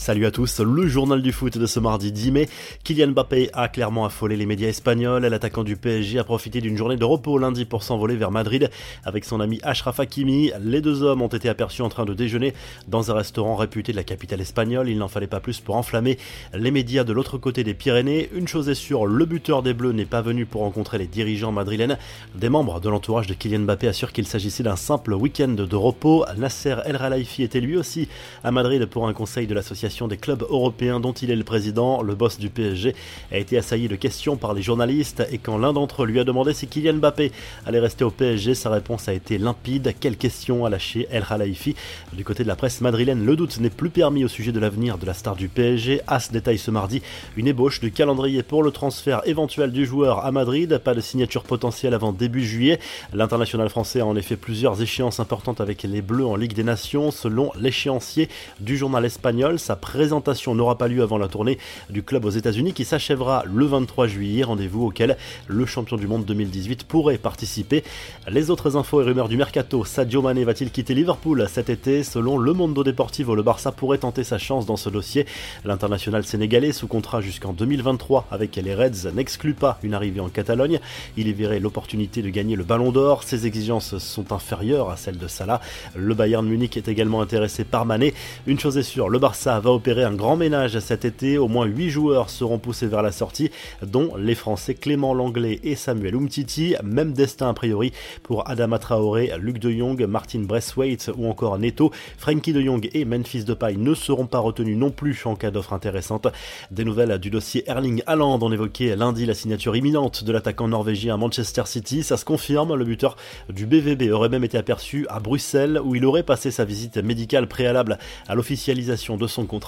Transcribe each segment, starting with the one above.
Salut à tous, le journal du foot de ce mardi 10 mai. Kylian Mbappé a clairement affolé les médias espagnols. L'attaquant du PSG a profité d'une journée de repos lundi pour s'envoler vers Madrid avec son ami Ashraf Hakimi. Les deux hommes ont été aperçus en train de déjeuner dans un restaurant réputé de la capitale espagnole. Il n'en fallait pas plus pour enflammer les médias de l'autre côté des Pyrénées. Une chose est sûre, le buteur des Bleus n'est pas venu pour rencontrer les dirigeants madrilènes. Des membres de l'entourage de Kylian Mbappé assurent qu'il s'agissait d'un simple week-end de repos. Nasser El Khelaifi était lui aussi à Madrid pour un conseil de l'association des clubs européens dont il est le président, le boss du PSG, a été assailli de questions par les journalistes et quand l'un d'entre eux lui a demandé si Kylian Mbappé allait rester au PSG, sa réponse a été limpide. Quelle question a lâché El Khalifi? Du côté de la presse madrilène, le doute n'est plus permis au sujet de l'avenir de la star du PSG. As détaille ce mardi une ébauche du calendrier pour le transfert éventuel du joueur à Madrid. Pas de signature potentielle avant début juillet. L'international français a en effet plusieurs échéances importantes avec les Bleus en Ligue des Nations. Selon l'échéancier du journal espagnol, sa présentation n'aura pas lieu avant la tournée du club aux États-Unis qui s'achèvera le 23 juillet, rendez-vous auquel le champion du monde 2018 pourrait participer. Les autres infos et rumeurs du mercato, Sadio Mane va-t-il quitter Liverpool cet été? Selon le Mondo Deportivo, le Barça pourrait tenter sa chance dans ce dossier. L'international sénégalais sous contrat jusqu'en 2023 avec les Reds n'exclut pas une arrivée en Catalogne. Il y verrait l'opportunité de gagner le Ballon d'Or. Ses exigences sont inférieures à celles de Salah. Le Bayern Munich est également intéressé par Mané. Une chose est sûre, le Barça va opérer un grand ménage cet été. Au moins 8 joueurs seront poussés vers la sortie, dont les Français Clément Langlais et Samuel Umtiti. Même destin a priori pour Adama Traoré, Luc de Jong, Martin Bresswaite ou encore Neto. Frankie de Jong et Memphis Depay ne seront pas retenus non plus en cas d'offre intéressante. Des nouvelles du dossier Erling Haaland. On évoquait lundi la signature imminente de l'attaquant norvégien à Manchester City. Ça se confirme. Le buteur du BVB aurait même été aperçu à Bruxelles où il aurait passé sa visite médicale préalable à l'officialisation de son contrat.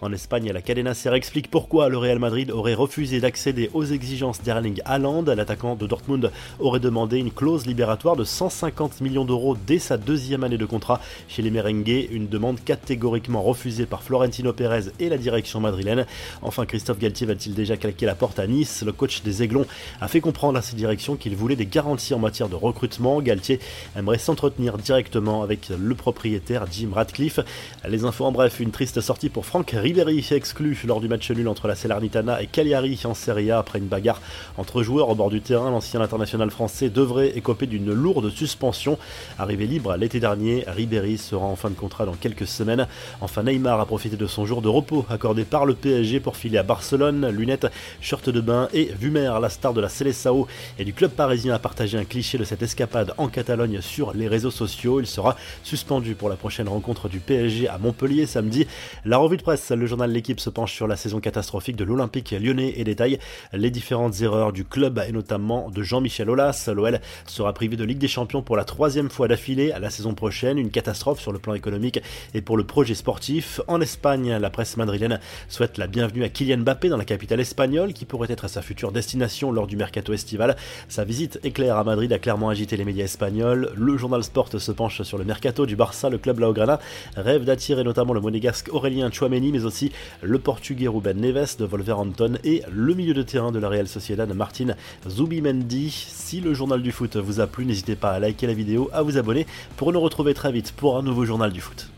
En Espagne, la Cadena Ser explique pourquoi le Real Madrid aurait refusé d'accéder aux exigences d'Erling Haaland. L'attaquant de Dortmund aurait demandé une clause libératoire de 150 millions d'euros dès sa deuxième année de contrat chez les Merengues, une demande catégoriquement refusée par Florentino Pérez et la direction madrilène. Enfin, Christophe Galtier va-t-il déjà claquer la porte à Nice? Le coach des Aiglons a fait comprendre à ses directions qu'il voulait des garanties en matière de recrutement. Galtier aimerait s'entretenir directement avec le propriétaire Jim Radcliffe. Les infos en bref, une triste sortie pour Franck Ribéry exclu lors du match nul entre la Salernitana et Cagliari en Serie A après une bagarre entre joueurs au bord du terrain. L'ancien international français devrait écoper d'une lourde suspension. Arrivé libre l'été dernier, Ribéry sera en fin de contrat dans quelques semaines. Enfin, Neymar a profité de son jour de repos accordé par le PSG pour filer à Barcelone. Lunettes, short de bain et Vumer, la star de la Seleção et du club parisien, a partagé un cliché de cette escapade en Catalogne sur les réseaux sociaux. Il sera suspendu pour la prochaine rencontre du PSG à Montpellier samedi. Revue de presse, le journal L'équipe se penche sur la saison catastrophique de l'Olympique lyonnais et détaille les différentes erreurs du club et notamment de Jean-Michel Aulas. L'OL sera privé de Ligue des Champions pour la troisième fois d'affilée à la saison prochaine. Une catastrophe sur le plan économique et pour le projet sportif. En Espagne, la presse madrilène souhaite la bienvenue à Kylian Mbappé dans la capitale espagnole qui pourrait être sa future destination lors du mercato estival. Sa visite éclair à Madrid a clairement agité les médias espagnols. Le journal Sport se penche sur le mercato du Barça. Le club Laograna rêve d'attirer notamment le monégasque Chouameni mais aussi le portugais Ruben Neves de Wolverhampton et le milieu de terrain de la Real Sociedad Martin Zubimendi. Si le journal du foot vous a plu, n'hésitez pas à liker la vidéo, à vous abonner pour nous retrouver très vite pour un nouveau journal du foot.